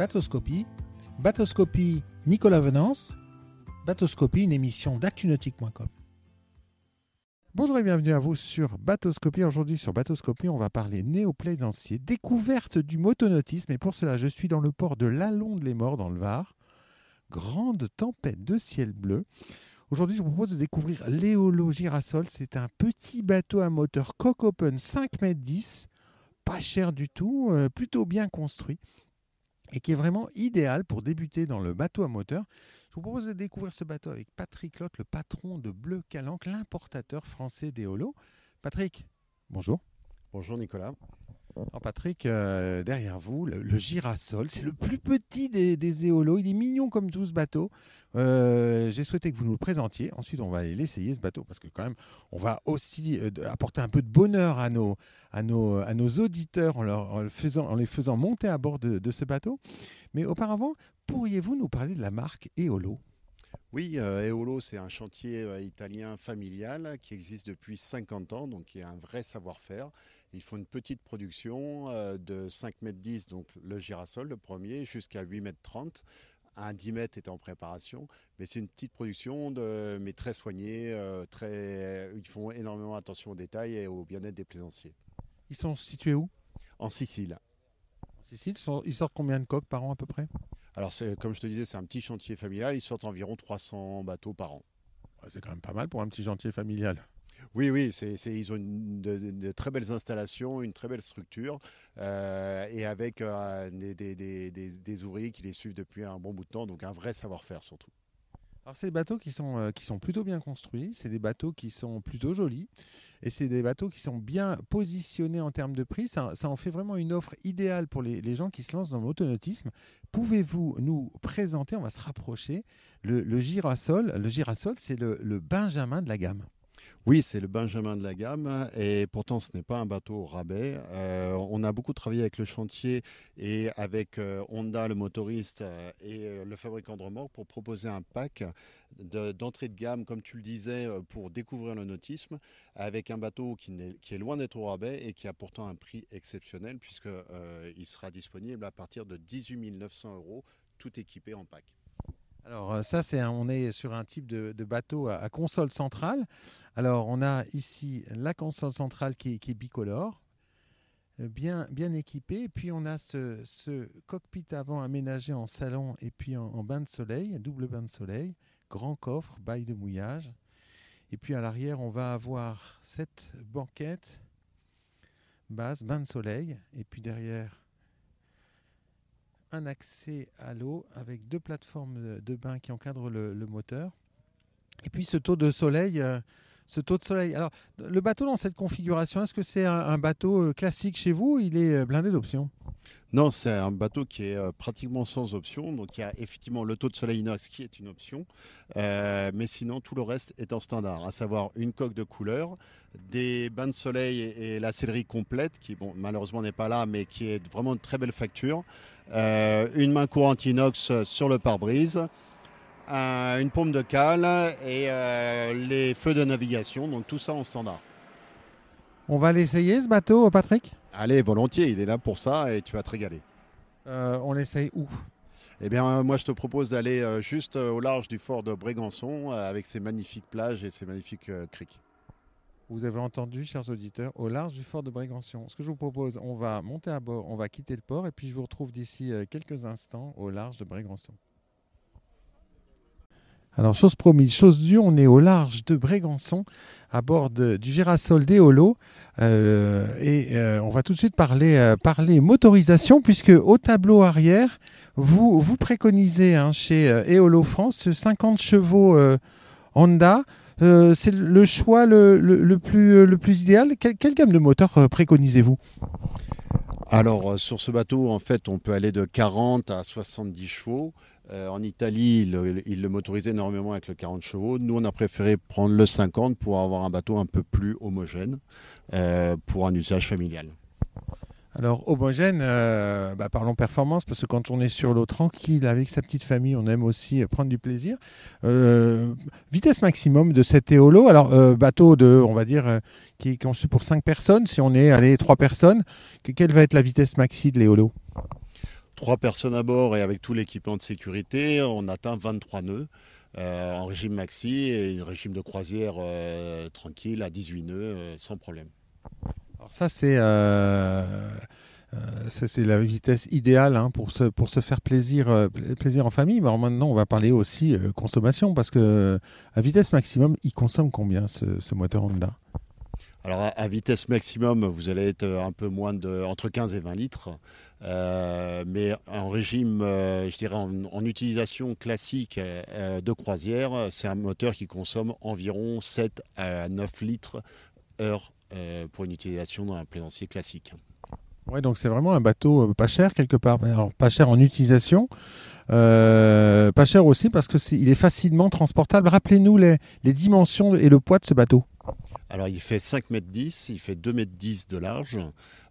Bateauscopie, Bateauscopie Nicolas Venance, Bateauscopie, une émission d'actunautique.com. Bonjour et bienvenue à vous sur Bateauscopie. Aujourd'hui sur Bateauscopie, on va parler néoplaisancier, découverte du motonautisme. Et pour cela, je suis dans le port de l'Allonde-les-Morts dans le Var. Grande tempête de ciel bleu. Aujourd'hui, je vous propose de découvrir l'Eolo Girasol. C'est un petit bateau à moteur coque open 5 m 10, pas cher du tout, euh, plutôt bien construit et qui est vraiment idéal pour débuter dans le bateau à moteur. Je vous propose de découvrir ce bateau avec Patrick Lotte, le patron de Bleu Calanque, l'importateur français d'Eolo. Patrick, bonjour. Bonjour Nicolas. Alors Patrick, euh, derrière vous, le, Girasol, c'est le plus petit des, des éolos. Il est mignon comme tout ce bateau. Euh, j'ai souhaité que vous nous le présentiez. Ensuite, on va aller l'essayer ce bateau parce que quand même, on va aussi euh, apporter un peu de bonheur à nos, à nos, à nos auditeurs en, les faisant monter à bord de, de ce bateau. Mais auparavant, pourriez-vous nous parler de la marque Eolo oui, Eolo, c'est un chantier italien familial qui existe depuis 50 ans, donc qui a un vrai savoir-faire. Ils font une petite production euh, de 5 m 10, donc le girasol, le premier, jusqu'à 8 m 30. Un 10 mètres est en préparation, mais c'est une petite production, de, mais très soignée. Euh, très, ils font énormément attention aux détails et au bien-être des plaisanciers. Ils sont situés où? En Sicile. En Sicile, ils sortent combien de coques par an à peu près? Alors, comme je te disais, c'est un petit chantier familial. Ils sortent environ 300 bateaux par an. C'est quand même pas mal pour un petit chantier familial. Oui, oui, ils ont de, très belles installations, une très belle structure, euh, et avec euh, des, ouvriers qui les suivent depuis un bon bout de temps, donc un vrai savoir-faire surtout. Alors c'est des bateaux qui sont, euh, qui sont plutôt bien construits, c'est des bateaux qui sont plutôt jolis, et c'est des bateaux qui sont bien positionnés en termes de prix. Ça, en fait vraiment une offre idéale pour les, gens qui se lancent dans l'autonautisme. Pouvez-vous nous présenter, on va se rapprocher, le, girasol Le girasol, c'est le Benjamin de la gamme. Oui, c'est le Benjamin de la gamme et pourtant ce n'est pas un bateau au rabais. Euh, on a beaucoup travaillé avec le chantier et avec euh, Honda, le motoriste euh, et le fabricant de remorques pour proposer un pack d'entrée de, gamme, comme tu le disais, pour découvrir le nautisme avec un bateau qui, est, qui est loin d'être au rabais et qui a pourtant un prix exceptionnel puisqu'il sera disponible à partir de 18 900 euros, tout équipé en pack. Alors euh, ça, c'est on est sur un type de, bateau à, console centrale. Alors on a ici la console centrale qui, est bicolore, euh, bien, bien équipée. Puis on a ce, cockpit avant aménagé en salon et puis en, bain de soleil, double bain de soleil, grand coffre, bail de mouillage. Et puis à l'arrière, on va avoir cette banquette basse, bain de soleil. Et puis derrière, un accès à l'eau avec deux plateformes de bain qui encadrent le, moteur. Et puis ce taux de soleil, euh, ce taux de soleil. Alors le bateau dans cette configuration, est-ce que c'est un, bateau euh, classique chez vous Il est euh, blindé d'options? Non, c'est un bateau qui est pratiquement sans option. Donc il y a effectivement le taux de soleil inox qui est une option. mais sinon, tout le reste est en standard, à savoir une coque de couleur, des bains de soleil et, la sellerie complète, qui malheureusement n'est pas là, mais qui est vraiment une très belle facture. une main courante inox sur le pare-brise. Une pompe de cale et les feux de navigation, donc tout ça en standard. On va l'essayer ce bateau, Patrick? Allez, volontiers, il est là pour ça et tu vas te régaler. Euh, on l'essaye où? Eh bien, moi, je te propose d'aller euh, juste euh, au large du fort de Brégançon avec ses magnifiques plages et ses magnifiques criques. Vous avez entendu, chers auditeurs, au large du fort de Brégançon. Ce que je vous propose, on va monter à bord, on va quitter le port et puis je vous retrouve d'ici quelques instants au large de Brégançon. Alors, chose promise, chose due, on est au large de Brégançon, à bord du Girasol d'Eolo. Euh, et euh, on va tout de suite parler, euh, parler motorisation, puisque au tableau arrière, vous, préconisez hein, chez Eolo France 50 chevaux Honda. c'est le choix le, le, plus, le plus idéal. quelle gamme de moteurs préconisez-vous? Alors sur ce bateau, en fait, on peut aller de 40 à 70 chevaux. Euh, en Italie, ils le, motorisaient énormément avec le 40 chevaux. Nous, on a préféré prendre le 50 pour avoir un bateau un peu plus homogène euh, pour un usage familial. Alors, homogène, euh, bah, parlons performance, parce que quand on est sur l'eau tranquille avec sa petite famille, on aime aussi prendre du plaisir. vitesse maximum de cet éolo, alors bateau de, on va dire, qui est conçu pour 5 personnes, si on est allé 3 personnes, quelle va être la vitesse maxi de l'éolo? Trois personnes à bord et avec tout l'équipement de sécurité, on atteint 23 nœuds. en régime maxi et un régime de croisière tranquille à 18 nœuds sans problème. Alors ça c'est euh, c'est la vitesse idéale hein, pour, se, pour se faire plaisir, euh, plaisir en famille. Mais maintenant, on va parler aussi euh, consommation parce que à vitesse maximum, il consomme combien ce, moteur Honda? Alors à, vitesse maximum, vous allez être un peu moins de entre 15 et 20 litres, mais en régime, je dirais en, utilisation classique de croisière, c'est un moteur qui consomme environ 7 à 9 litres heure pour une utilisation dans un plaisancier classique. Ouais, donc c'est vraiment un bateau euh, pas cher quelque part. Alors pas cher en utilisation, euh, pas cher aussi parce que est, est facilement transportable. Rappelez-nous les, les, dimensions et le poids de ce bateau. Alors il fait 5 mètres 10, il fait 2 mètres 10 de large.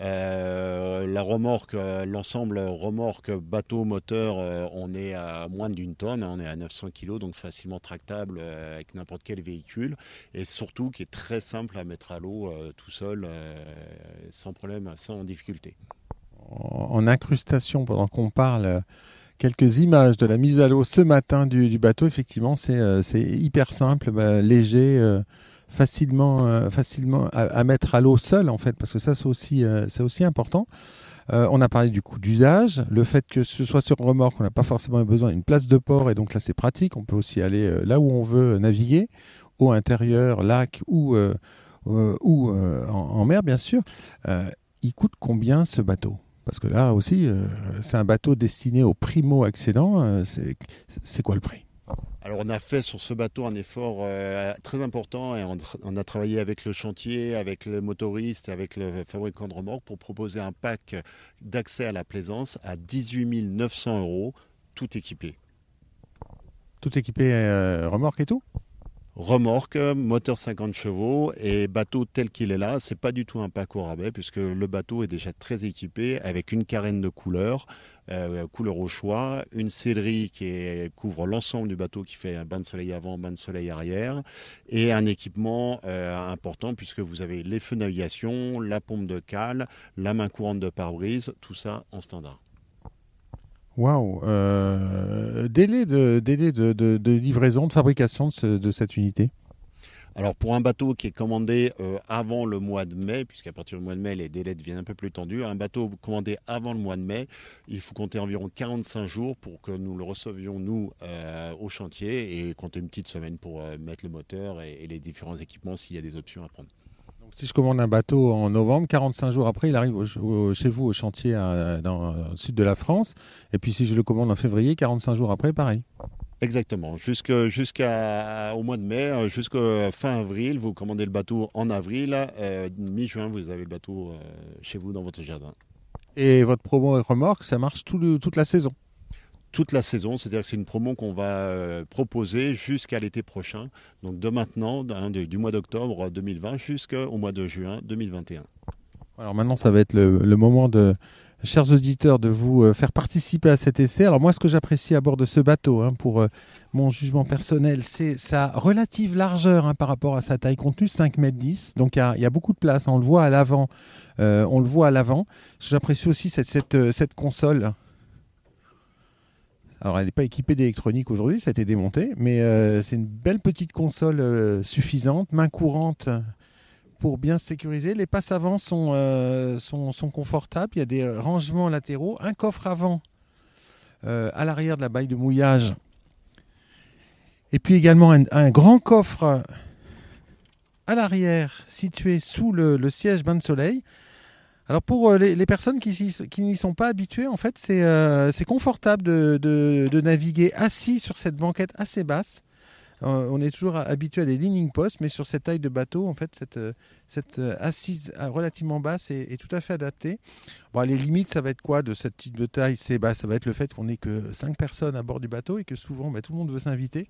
Euh, la remorque, euh, l'ensemble remorque, bateau, moteur, euh, on est à moins d'une tonne, on est à 900 kg, donc facilement tractable avec n'importe quel véhicule, et surtout qui est très simple à mettre à l'eau tout seul, sans problème, sans difficulté. En incrustation, pendant qu'on parle, quelques images de la mise à l'eau ce matin du, bateau, effectivement, c'est hyper simple, bah, léger facilement, euh, facilement à, mettre à l'eau seul, en fait, parce que ça, c'est aussi, euh, aussi important. Euh, on a parlé du coût d'usage, le fait que ce soit sur remorque, on n'a pas forcément besoin d'une place de port, et donc là, c'est pratique. On peut aussi aller là où on veut naviguer, au intérieur, lac ou, ou en, mer, bien sûr. il coûte combien ce bateau? Parce que là aussi, c'est un bateau destiné aux primo-accédants. c'est quoi le prix? Alors on a fait sur ce bateau un effort euh, très important et on, a travaillé avec le chantier, avec le motoriste, avec le fabricant de remorques pour proposer un pack d'accès à la plaisance à 18 900 euros, tout équipé. Tout équipé euh, remorque et tout? Remorque, moteur 50 chevaux et bateau tel qu'il est là, c'est pas du tout un au rabais puisque le bateau est déjà très équipé avec une carène de couleur, euh, couleur au choix, une sellerie qui couvre l'ensemble du bateau qui fait un bain de soleil avant, bain de soleil arrière et un équipement euh, important puisque vous avez les feux de navigation, la pompe de cale, la main courante de pare-brise, tout ça en standard. Waouh euh, Délai, de, délai de, livraison, de fabrication de, cette unité. Alors pour un bateau qui est commandé euh, avant le mois de mai, puisqu'à partir du mois de mai les délais deviennent un peu plus tendus, un bateau commandé avant le mois de mai, il faut compter environ 45 jours pour que nous le recevions nous euh, au chantier et compter une petite semaine pour mettre le moteur et les différents équipements s'il y a des options à prendre si je commande un bateau en novembre, 45 jours après, il arrive chez vous au chantier dans, le sud de la France. Et puis si je le commande en février, 45 jours après, pareil. Exactement. Jusqu'au mois de mai, euh, jusqu'à fin avril, vous commandez le bateau en avril. Euh, mi-juin, vous avez le bateau euh, chez vous dans votre jardin. Et votre promo et remorque, ça marche toute la saison toute la saison, c'est-à-dire que c'est une promo qu'on va euh, proposer jusqu'à l'été prochain, donc de maintenant, du mois d'octobre 2020 jusqu'au mois de juin 2021. Alors maintenant, ça va être le, moment de, chers auditeurs, de vous euh, faire participer à cet essai. Alors moi, ce que j'apprécie à bord de ce bateau, hein, pour euh, mon jugement personnel, c'est sa relative largeur hein, par rapport à sa taille contenue, 5 mètres 10. Donc il y, a beaucoup de place, on le voit à l'avant. on le voit à l'avant. J'apprécie aussi cette console alors, elle n'est pas équipée d'électronique aujourd'hui, ça a été démonté, mais euh, c'est une belle petite console euh, suffisante, main courante pour bien se sécuriser. Les passes avant sont, euh, sont, confortables, il y a des rangements latéraux, un coffre avant à l'arrière de la baille de mouillage, et puis également un, grand coffre à l'arrière situé sous le siège bain de soleil alors pour euh, les, personnes qui, n'y sont pas habituées, en fait, c'est euh, confortable de, naviguer assis sur cette banquette assez basse. Euh, on est toujours habitué à des leaning posts, mais sur cette taille de bateau, en fait, cette, assise relativement basse est, tout à fait adaptée. Les limites, ça va être quoi de cette type de taille? Bah, ça va être le fait qu'on n'ait que 5 personnes à bord du bateau et que souvent, bah, tout le monde veut s'inviter.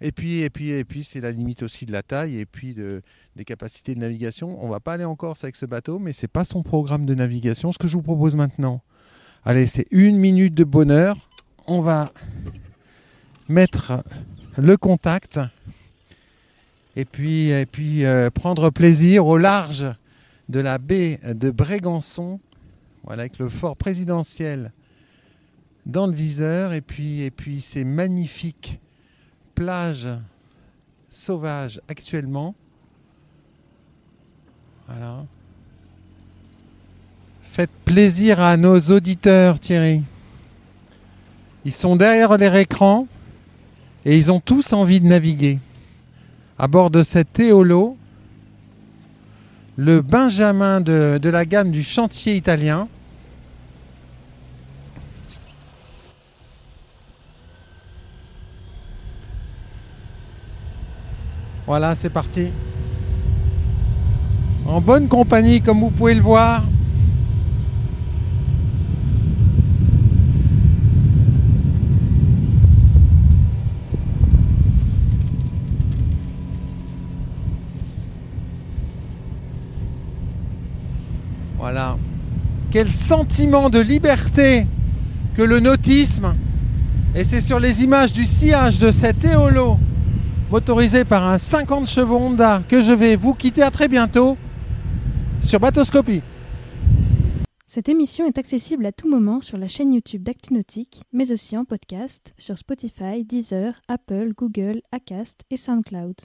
Et puis, et puis, et puis, c'est la limite aussi de la taille et puis de, des capacités de navigation. On va pas aller en Corse avec ce bateau, mais c'est pas son programme de navigation. Ce que je vous propose maintenant, allez, c'est une minute de bonheur. On va mettre le contact et puis, et puis euh, prendre plaisir au large de la baie de Brégançon, voilà, avec le fort présidentiel dans le viseur et puis, et puis ces magnifiques plages sauvages actuellement. Voilà. Faites plaisir à nos auditeurs, Thierry. Ils sont derrière leur écran et ils ont tous envie de naviguer. À bord de cet éolo, le Benjamin de la gamme du chantier italien. Voilà, c'est parti. En bonne compagnie, comme vous pouvez le voir. Voilà. Quel sentiment de liberté que le nautisme. Et c'est sur les images du sillage de cet éolo motorisé par un 50 chevaux Honda que je vais vous quitter à très bientôt sur Batoscopie. Cette émission est accessible à tout moment sur la chaîne YouTube d'ActuNautique, mais aussi en podcast sur Spotify, Deezer, Apple, Google, Acast et SoundCloud.